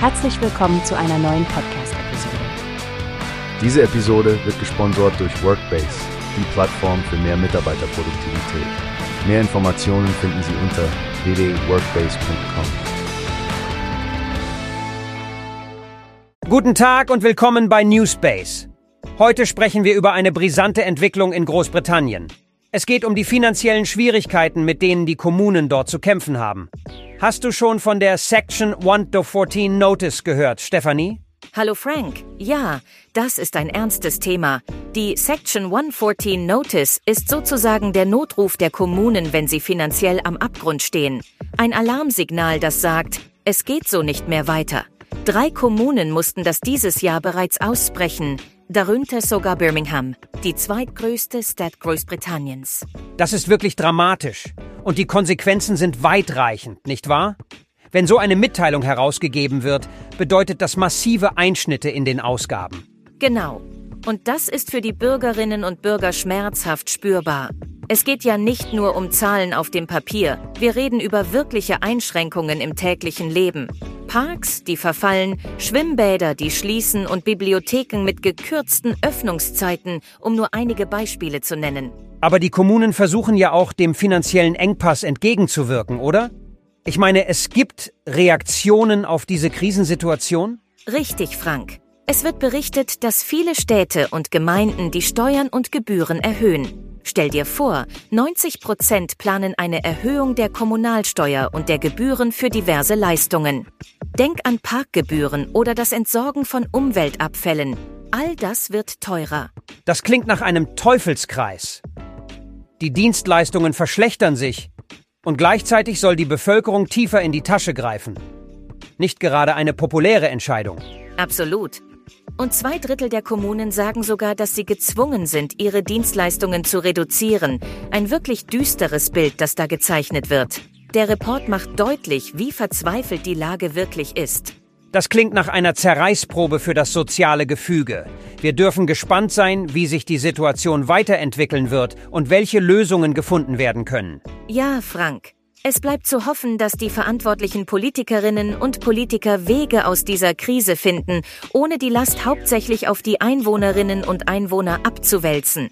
Herzlich willkommen zu einer neuen Podcast-Episode. Diese Episode wird gesponsert durch Workbase, die Plattform für mehr Mitarbeiterproduktivität. Mehr Informationen finden Sie unter www.workbase.com. Guten Tag und willkommen bei Newspace. Heute sprechen wir über eine brisante Entwicklung in Großbritannien. Es geht um die finanziellen Schwierigkeiten, mit denen die Kommunen dort zu kämpfen haben. Hast du schon von der Section 1 to 14 Notice gehört, Stephanie? Hallo Frank. Ja, das ist ein ernstes Thema. Die Section 114 Notice ist sozusagen der Notruf der Kommunen, wenn sie finanziell am Abgrund stehen. Ein Alarmsignal, das sagt, es geht so nicht mehr weiter. Drei Kommunen mussten das dieses Jahr bereits aussprechen, darunter sogar Birmingham, die zweitgrößte Stadt Großbritanniens. Das ist wirklich dramatisch. Und die Konsequenzen sind weitreichend, nicht wahr? Wenn so eine Mitteilung herausgegeben wird, bedeutet das massive Einschnitte in den Ausgaben. Genau. Und das ist für die Bürgerinnen und Bürger schmerzhaft spürbar. Es geht ja nicht nur um Zahlen auf dem Papier, wir reden über wirkliche Einschränkungen im täglichen Leben. Parks, die verfallen, Schwimmbäder, die schließen und Bibliotheken mit gekürzten Öffnungszeiten, um nur einige Beispiele zu nennen. Aber die Kommunen versuchen ja auch dem finanziellen Engpass entgegenzuwirken, oder? Ich meine, es gibt Reaktionen auf diese Krisensituation? Richtig, Frank. Es wird berichtet, dass viele Städte und Gemeinden die Steuern und Gebühren erhöhen. Stell dir vor, 90 Prozent planen eine Erhöhung der Kommunalsteuer und der Gebühren für diverse Leistungen. Denk an Parkgebühren oder das Entsorgen von Umweltabfällen. All das wird teurer. Das klingt nach einem Teufelskreis. Die Dienstleistungen verschlechtern sich und gleichzeitig soll die Bevölkerung tiefer in die Tasche greifen. Nicht gerade eine populäre Entscheidung. Absolut. Und zwei Drittel der Kommunen sagen sogar, dass sie gezwungen sind, ihre Dienstleistungen zu reduzieren. Ein wirklich düsteres Bild, das da gezeichnet wird. Der Report macht deutlich, wie verzweifelt die Lage wirklich ist. Das klingt nach einer Zerreißprobe für das soziale Gefüge. Wir dürfen gespannt sein, wie sich die Situation weiterentwickeln wird und welche Lösungen gefunden werden können. Ja, Frank. Es bleibt zu hoffen, dass die verantwortlichen Politikerinnen und Politiker Wege aus dieser Krise finden, ohne die Last hauptsächlich auf die Einwohnerinnen und Einwohner abzuwälzen.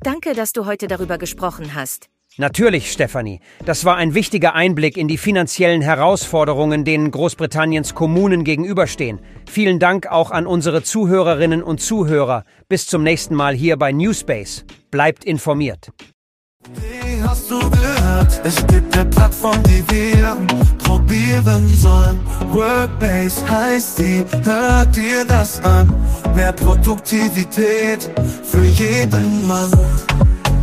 Danke, dass du heute darüber gesprochen hast. Natürlich, Stefanie. Das war ein wichtiger Einblick in die finanziellen Herausforderungen, denen Großbritanniens Kommunen gegenüberstehen. Vielen Dank auch an unsere Zuhörerinnen und Zuhörer. Bis zum nächsten Mal hier bei Newspace. Bleibt informiert. Wie hast du gehört? Es gibt eine Plattform, die wir probieren sollen. Workbase heißt die, hört dir das an. Mehr Produktivität für jeden Mann.